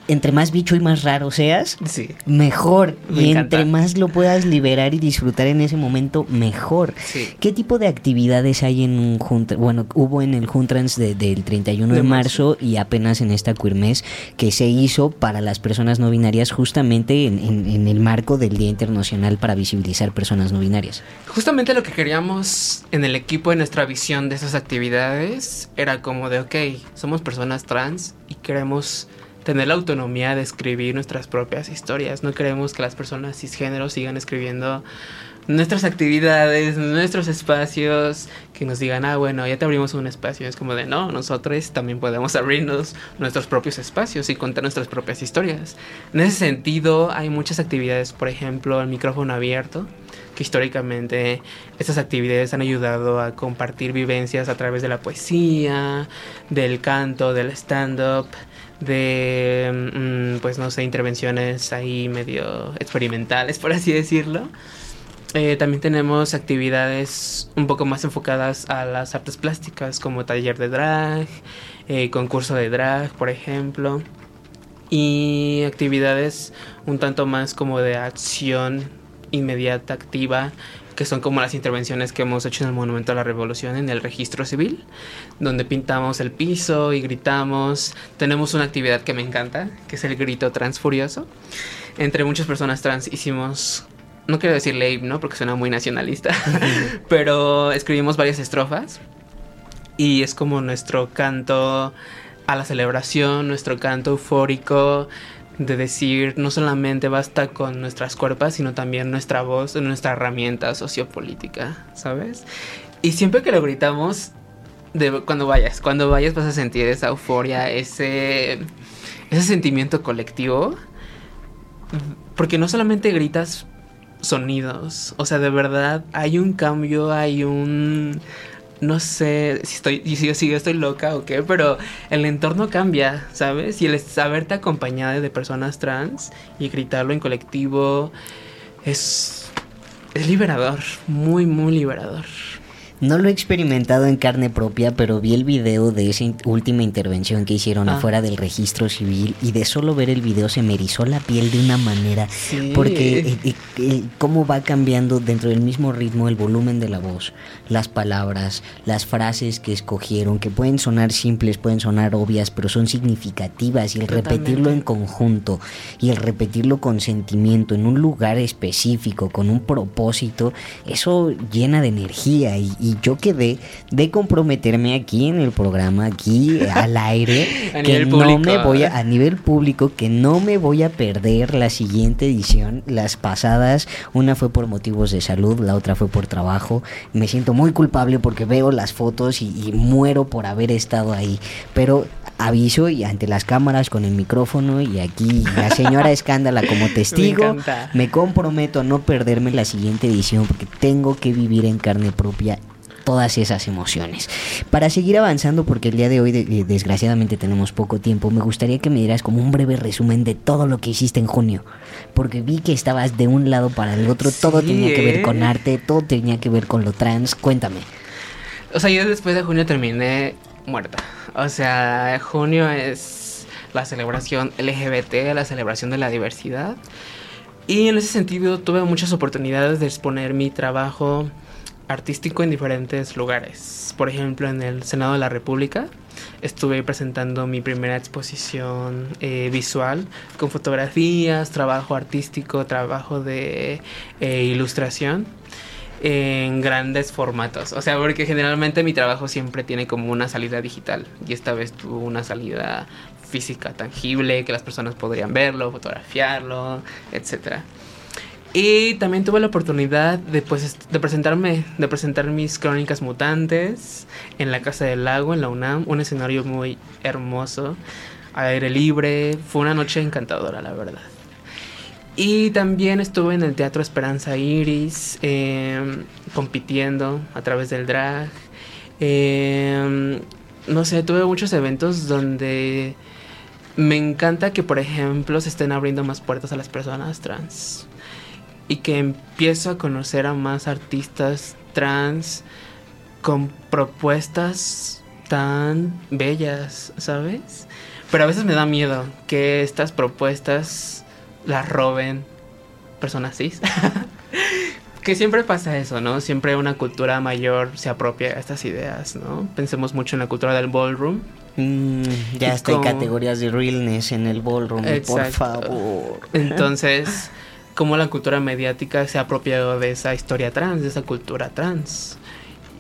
entre más bicho y más raro seas, Sí. mejor. Me y encanta. entre más lo puedas liberar y disfrutar en ese momento, mejor. Sí. ¿Qué tipo de actividades hay en un bueno, hubo en el Juntrans de- del 31 de, De marzo y apenas en esta Queermes que se hizo para las personas no binarias justamente en, en- en el marco del Día Internacional para visibilizar personas no binarias? Justamente lo que queríamos en el equipo, en nuestra visión de esas actividades, era como de, ok, somos personas trans y queremos tener la autonomía de escribir nuestras propias historias. No queremos que las personas cisgénero sigan escribiendo nuestras actividades, nuestros espacios, que nos digan, ah, bueno, ya te abrimos un espacio. Es como de, no, nosotros también podemos abrirnos nuestros propios espacios y contar nuestras propias historias. En ese sentido, hay muchas actividades, por ejemplo, el micrófono abierto, que históricamente estas actividades han ayudado a compartir vivencias a través de la poesía, del canto, del stand-up, de, mm, pues no sé, intervenciones ahí medio experimentales, por así decirlo. Eh, también tenemos actividades un poco más enfocadas a las artes plásticas, como taller de drag, eh, concurso de drag, por ejemplo, y actividades un tanto más como de acción inmediata, activa, que son como las intervenciones que hemos hecho en el Monumento a la Revolución en el registro civil, donde pintamos el piso y gritamos. Tenemos una actividad que me encanta, que es el grito trans furioso. Entre muchas personas trans hicimos, no quiero decir ley, ¿no? Porque suena muy nacionalista, pero escribimos varias estrofas y es como nuestro canto a la celebración, nuestro canto eufórico de decir no solamente basta con nuestras cuerpas, sino también nuestra voz, nuestra herramienta sociopolítica, ¿sabes? Y siempre que lo gritamos, cuando vayas, cuando vayas vas a sentir esa euforia, ese, ese sentimiento colectivo, porque no solamente gritas sonidos, o sea, de verdad hay un cambio, hay un no sé si estoy si, yo- si estoy loca o qué, pero el entorno cambia, ¿sabes? Y el saberte acompañada de personas trans y gritarlo en colectivo es es liberador, muy muy liberador. No lo he experimentado en carne propia, pero vi el video de esa in- última intervención que hicieron Ah. afuera del registro civil y de solo ver el video se me erizó la piel de una manera. Sí. Porque eh, eh, eh, cómo va cambiando dentro del mismo ritmo el volumen de la voz, las palabras, las frases que escogieron, que pueden sonar simples, pueden sonar obvias, pero son significativas y el repetirlo en conjunto y el repetirlo con sentimiento en un lugar específico, con un propósito, eso llena de energía y, y yo quedé de comprometerme aquí en el programa, aquí al aire, A que nivel no público. me voy a, a nivel público, que no me voy a perder la siguiente edición, las pasadas, una fue por motivos de salud, la otra fue por trabajo, me siento muy culpable porque veo las fotos y, y muero por haber estado ahí, pero aviso y ante las cámaras con el micrófono y aquí la señora Escándala como testigo, me comprometo a no perderme la siguiente edición porque tengo que vivir en carne propia todas esas emociones. Para seguir avanzando, porque el día de hoy de- de- desgraciadamente tenemos poco tiempo, me gustaría que me dieras como un breve resumen de todo lo que hiciste en junio, porque vi que estabas de un lado para el otro, todo Sí, tenía que ver ¿eh? con arte, todo tenía que ver con lo trans, cuéntame. O sea, yo después de junio terminé muerta. O sea, junio es la celebración LGBT, la celebración de la diversidad. Y en ese sentido tuve muchas oportunidades de exponer mi trabajo artístico en diferentes lugares. Por ejemplo, en el Senado de la República estuve presentando mi primera exposición eh, visual con fotografías, trabajo artístico, trabajo de eh, ilustración en grandes formatos. O sea, porque generalmente mi trabajo siempre tiene como una salida digital y esta vez tuvo una salida física tangible que las personas podrían verlo, fotografiarlo, etcétera. Y también tuve la oportunidad de, pues, de presentarme, de presentar mis crónicas mutantes en la Casa del Lago, en la UNAM, un escenario muy hermoso, aire libre, fue una noche encantadora, la verdad. Y también estuve en el Teatro Esperanza Iris, em, compitiendo a través del drag. Em, no sé, tuve muchos eventos donde me encanta que, por ejemplo, se estén abriendo más puertas a las personas trans. Y que empiezo a conocer a más artistas trans con propuestas tan bellas, ¿sabes? Pero a veces me da miedo que estas propuestas las roben personas cis. que siempre pasa eso, ¿no? Siempre una cultura mayor se apropia de estas ideas, ¿no? Pensemos mucho en la cultura del ballroom. Mm, ya está en categorías de realness en el ballroom, por favor. Entonces, cómo la cultura mediática se ha apropiado de esa historia trans, de esa cultura trans.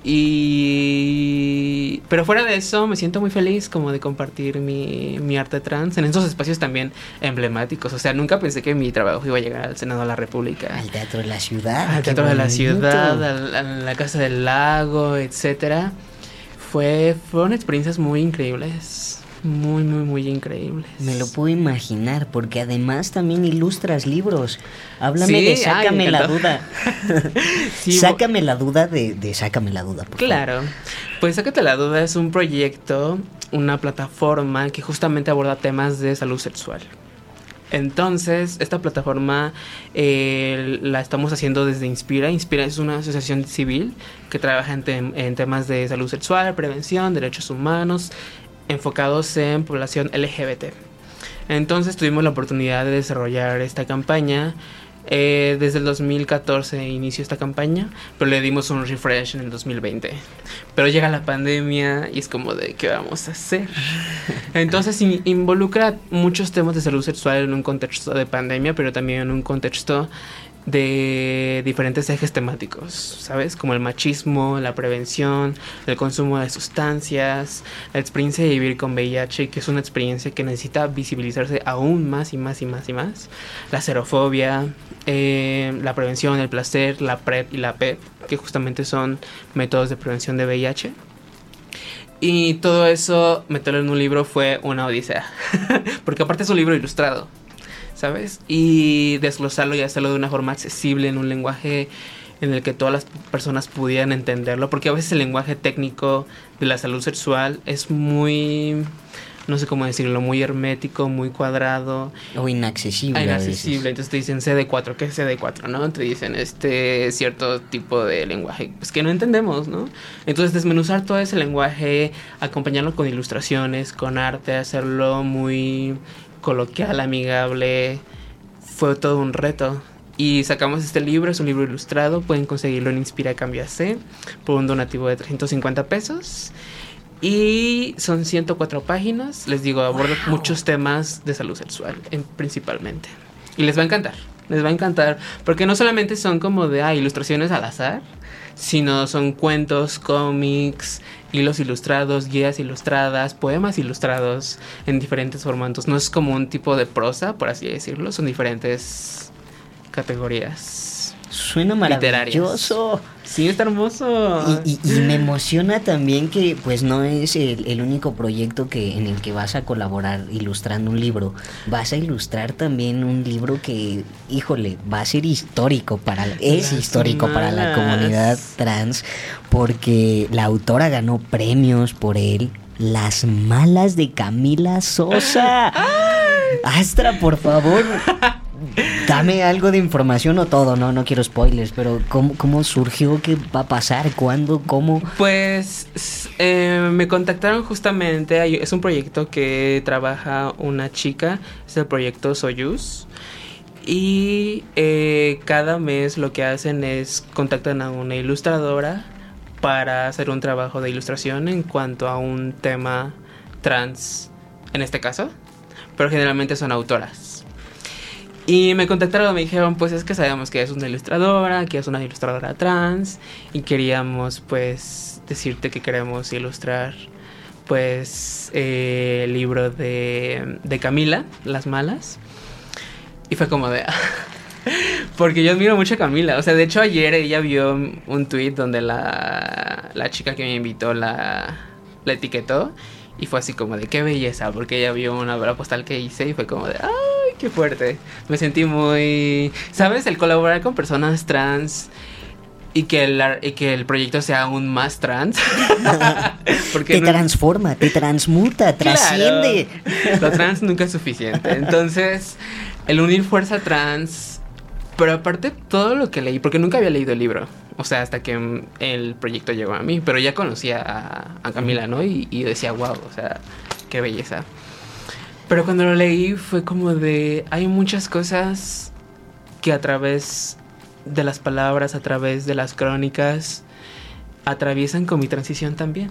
Y... Pero fuera de eso, me siento muy feliz como de compartir mi, mi, arte trans en esos espacios también emblemáticos. O sea, nunca pensé que mi trabajo iba a llegar al Senado de la República. Al Teatro de la Ciudad. Al Teatro de la Ciudad, a la Casa del Lago, etcétera. Fue, fueron experiencias muy increíbles muy, muy, muy increíbles. Me lo puedo imaginar, porque además también ilustras libros. Háblame de Sácame la duda. sácame la duda de, Sácame la duda. claro. Pues Sácate la duda es un proyecto, una plataforma que justamente aborda temas de salud sexual. Entonces, esta plataforma eh, la estamos haciendo desde Inspira. Inspira es una asociación civil que trabaja en, temas de salud sexual, prevención, derechos humanos, enfocados en población LGBT. Entonces tuvimos la oportunidad de desarrollar esta campaña. Eh, desde el 2014 inició esta campaña, pero le dimos un refresh en el 2020. Pero llega la pandemia y es como de qué vamos a hacer. Entonces involucra muchos temas de salud sexual en un contexto de pandemia, pero también en un contexto de diferentes ejes temáticos, ¿sabes? Como el machismo, la prevención, el consumo de sustancias, la experiencia de vivir con VIH, que es una experiencia que necesita visibilizarse aún más y más y más y más, la xerofobia, eh, la prevención, el placer, la PrEP y la PEP, que justamente son métodos de prevención de VIH. Y todo eso, meterlo en un libro fue una odisea, porque aparte es un libro ilustrado. ¿Sabes? Y desglosarlo y hacerlo de una forma accesible en un lenguaje en el que todas las personas pudieran entenderlo, porque a veces el lenguaje técnico de la salud sexual es muy, no sé cómo decirlo, muy hermético, muy cuadrado. O inaccesible. inaccesible. Entonces te dicen CD4, ¿qué es CD4? ¿No? Te dicen este cierto tipo de lenguaje, pues que no entendemos, ¿no? Entonces desmenuzar todo ese lenguaje, acompañarlo con ilustraciones, con arte, hacerlo muy coloquial, amigable. Fue todo un reto. Y sacamos este libro, es un libro ilustrado, pueden conseguirlo en Inspira Cambia C por un donativo de 350 pesos. Y son 104 páginas, les digo, abordo muchos temas de salud sexual, principalmente. Y les va a encantar, les va a encantar, porque no solamente son como de ah, ilustraciones al azar, sino son cuentos, cómics, hilos ilustrados, guías ilustradas, poemas ilustrados en diferentes formatos. No es como un tipo de prosa, por así decirlo, son diferentes categorías. Suena maravilloso. Sí, está hermoso. Y, me emociona también que pues no es el, único proyecto que en el que vas a colaborar ilustrando un libro. Vas a ilustrar también un libro que, híjole, va a ser histórico para es histórico para la comunidad trans porque la autora ganó premios por él. Las malas de Camila Sosa. Astra, por favor. Dame algo de información o todo, no, no quiero spoilers, pero ¿cómo, surgió? ¿Qué va a pasar? ¿Cuándo? ¿Cómo? Pues eh, me contactaron justamente, es un proyecto que trabaja una chica, es el proyecto Soyuz. Y eh, cada mes lo que hacen es contactan a una ilustradora para hacer un trabajo de ilustración en cuanto a un tema trans en este caso, pero generalmente son autoras. Y me contactaron, me dijeron, pues es que sabemos que es una ilustradora, que es una ilustradora trans, y queríamos pues decirte que queremos ilustrar pues eh, el libro de, de Camila, Las Malas. Y fue como de... Porque yo admiro mucho a Camila. O sea, de hecho ayer ella vio un tweet donde la, la chica que me invitó la, la etiquetó. Y fue así como de qué belleza. Porque ella vio una postal que hice y fue como de ¡ay, qué fuerte! Me sentí muy... ¿Sabes? El colaborar con personas trans y que el, y que el proyecto sea aún más trans. Porque te no- transforma, te transmuta, trasciende. Claro, Lo trans nunca es suficiente. Entonces, el unir fuerza trans. Pero aparte, todo lo que leí, porque nunca había leído el libro. O sea, hasta que el proyecto llegó a mí. Pero ya conocía a, a Camila, ¿no? Y, y decía, wow, o sea, qué belleza. Pero cuando lo leí fue como de. Hay muchas cosas que a través de las palabras, a través de las crónicas, atraviesan con mi transición también.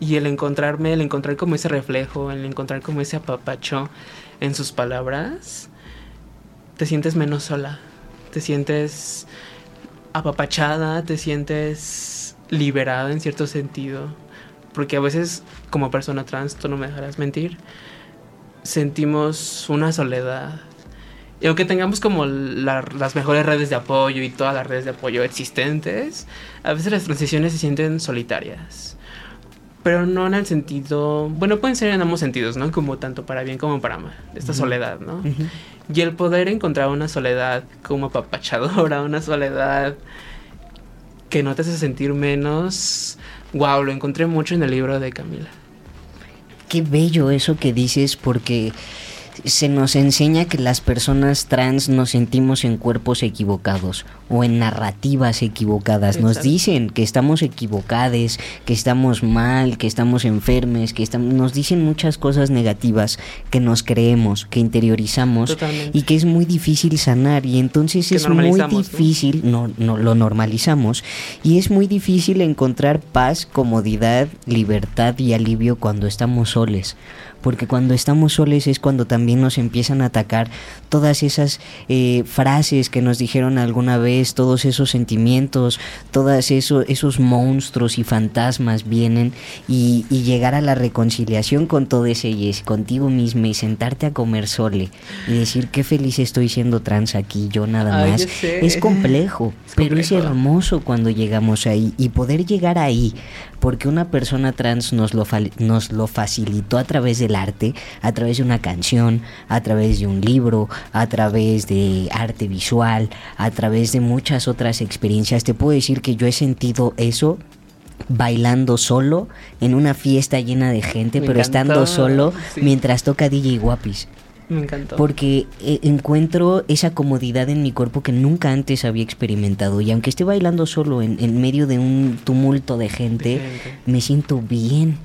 Y el encontrarme, el encontrar como ese reflejo, el encontrar como ese apapacho en sus palabras, te sientes menos sola, te sientes apapachada, te sientes liberada en cierto sentido. Porque a veces, como persona trans, tú no me dejarás mentir, sentimos una soledad. Y aunque tengamos como la- las mejores redes de apoyo y todas las redes de apoyo existentes, a veces las transiciones se sienten solitarias. Pero no en el sentido, bueno, pueden ser en ambos sentidos, ¿no? Como tanto para bien como para mal, esta soledad, ¿no? Y el poder encontrar una soledad como apapachadora, una soledad que no te hace sentir menos, wow, lo encontré mucho en el libro de Camila. Qué bello eso que dices porque se nos enseña que las personas trans nos sentimos en cuerpos equivocados o en narrativas equivocadas. Nos dicen que estamos equivocados, que estamos mal, que estamos enfermes, que estamos, nos dicen muchas cosas negativas que nos creemos, que interiorizamos Totalmente. y que es muy difícil sanar y entonces Que es muy difícil, no, no lo normalizamos y es muy difícil encontrar paz, comodidad, libertad y alivio cuando estamos soles. Porque cuando estamos soles es cuando también nos empiezan a atacar todas esas eh, frases que nos dijeron alguna vez, todos esos sentimientos, todos eso, esos monstruos y fantasmas vienen y, y llegar a la reconciliación con todo ese y es contigo misma y sentarte a comer sole y decir qué feliz estoy siendo trans aquí, yo nada Ay, más. Es complejo, Es pero es hermoso cuando llegamos ahí y poder llegar ahí porque una persona trans nos lo, nos lo facilitó a través del arte, a través de una canción, a través de un libro, a través de arte visual, a través de muchas otras experiencias. Te puedo decir que yo he sentido eso bailando solo en una fiesta llena de gente, Me pero estando solo sí. mientras toca DJ Guapis. Me encantó. Porque eh, encuentro esa comodidad en mi cuerpo que nunca antes había experimentado. Y aunque esté bailando solo en, en medio de un tumulto de gente, De gente. me siento bien.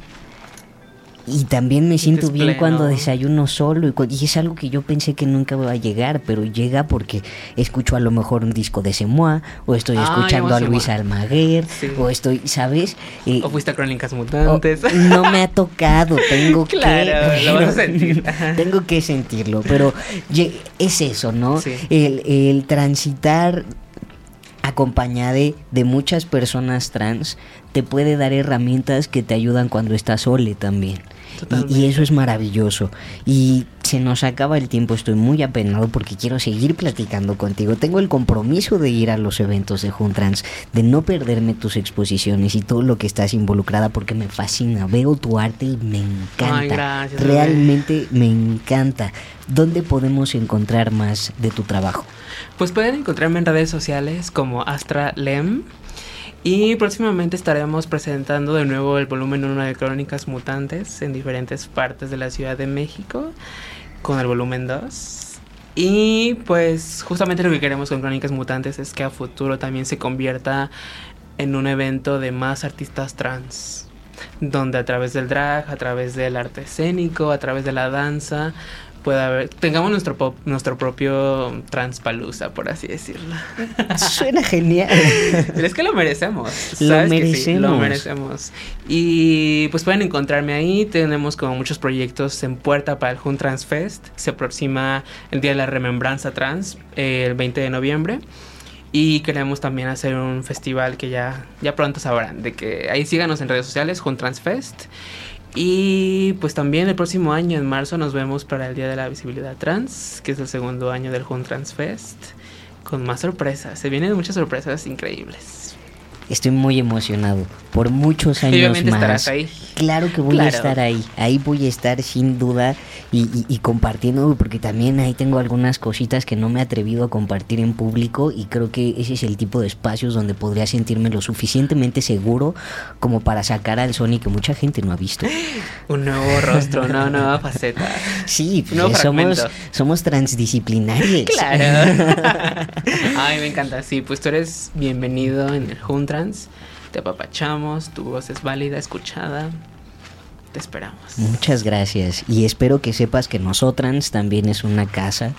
Y también me siento bien pleno. cuando desayuno solo. Y, y es algo que yo pensé que nunca iba a llegar, pero llega porque escucho a lo mejor un disco de Semoa, o estoy escuchando a Luis. Almaguer, Sí. o estoy, ¿sabes? Eh, O fuiste a Crónicas Mutantes. no me ha tocado, tengo Claro, que lo vas a sentir. Tengo que sentirlo, pero es eso, ¿no? Sí. El, el transitar acompañada de, de muchas personas trans te puede dar herramientas que te ayudan cuando estás sole también. Y, eso es maravilloso. Y se nos acaba el tiempo, estoy muy apenado porque quiero seguir platicando contigo. Tengo el compromiso de ir a los eventos de Juntrans, de no perderme tus exposiciones y todo lo que estás involucrada porque me fascina. Veo tu arte y me encanta. Ay, gracias. Realmente me encanta. ¿Dónde podemos encontrar más de tu trabajo? Pues pueden encontrarme en redes sociales como Astra Lem. Y próximamente estaremos presentando de nuevo el volumen 1 de Crónicas Mutantes en diferentes partes de la Ciudad de México con el volumen 2. Y pues justamente lo que queremos con Crónicas Mutantes es que a futuro también se convierta en un evento de más artistas trans. Donde a través del drag, a través del arte escénico, a través de la danza, pueda haber, tengamos nuestro pop- nuestro propio transpalusa, por así decirlo. Suena genial. Pero es que lo merecemos. Lo ¿sabes que sí? merecemos. lo merecemos. Y pues pueden encontrarme ahí. Tenemos como muchos proyectos en puerta para el Hun Trans Fest. Se aproxima el Día de la Remembranza Trans, eh, el 20 de noviembre. Y queremos también hacer un festival que ya, ya pronto sabrán. De que ahí síganos en redes sociales, Hun Trans Fest. Y pues también el próximo año, en marzo, nos vemos para el Día de la Visibilidad Trans, que es el segundo año del Hun Trans Fest, con más sorpresas. Se vienen muchas sorpresas increíbles. Estoy muy emocionado. Por muchos años obviamente más. estarás ahí. Claro que voy a estar ahí. Ahí voy a estar sin duda y, y- y compartiendo, porque también ahí tengo algunas cositas que no me he atrevido a compartir en público y creo que ese es el tipo de espacios donde podría sentirme lo suficientemente seguro como para sacar al Sony que mucha gente no ha visto. Un nuevo rostro, una nueva faceta. Sí, pues, somos, fragmento. somos transdisciplinarios. Claro. Ay, me encanta. Sí, pues tú eres bienvenido en el Te apapachamos, tu voz es válida, escuchada. Te esperamos. Muchas gracias y espero que sepas que Nosotrans también es una casa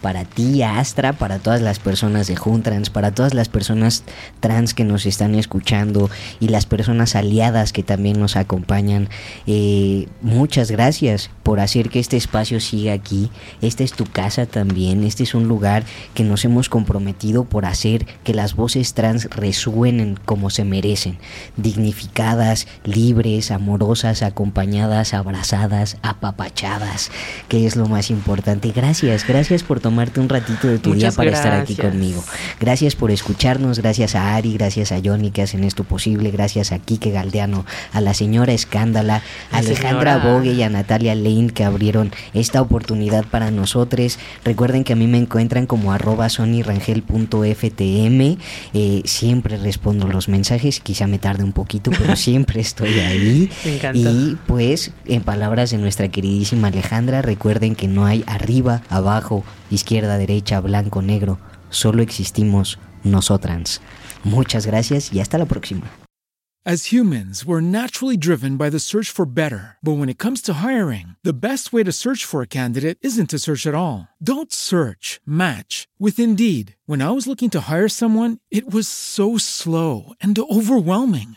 para ti, Astra, para todas las personas de Juntrans, para todas las personas trans que nos están escuchando y las personas aliadas que también nos acompañan. Eh, muchas gracias por hacer que este espacio siga aquí. Esta es tu casa también. Este es un lugar que nos hemos comprometido por hacer que las voces trans resuenen como se merecen, dignificadas, libres, amorosas, acompañadas, abrazadas, apapachadas, que es lo más importante. Gracias, gracias por tomarte un ratito de tu día para estar aquí conmigo. Gracias por escucharnos, gracias a Ari, gracias a Johnny que hacen esto posible, gracias a Kike Galdeano, a la señora Escándala, a Alejandra señora. Bogue y a Natalia Lane que abrieron esta oportunidad para nosotros. Recuerden que a mí me encuentran como arroba sonyrangel.ftm. Eh, siempre respondo los mensajes, quizá me tarde un poquito, pero siempre estoy ahí. Me encanta. Y pues, en palabras de nuestra queridísima Alejandra, recuerden que no hay arriba, abajo, izquierda, derecha, blanco, negro. Solo existimos nosotras. Muchas gracias y hasta la próxima. As humans, we're naturally driven by the search for better. But when it comes to hiring, the best way to search for a candidate isn't to search at all. Don't search, match with Indeed. When I was looking to hire someone, it was so slow and overwhelming.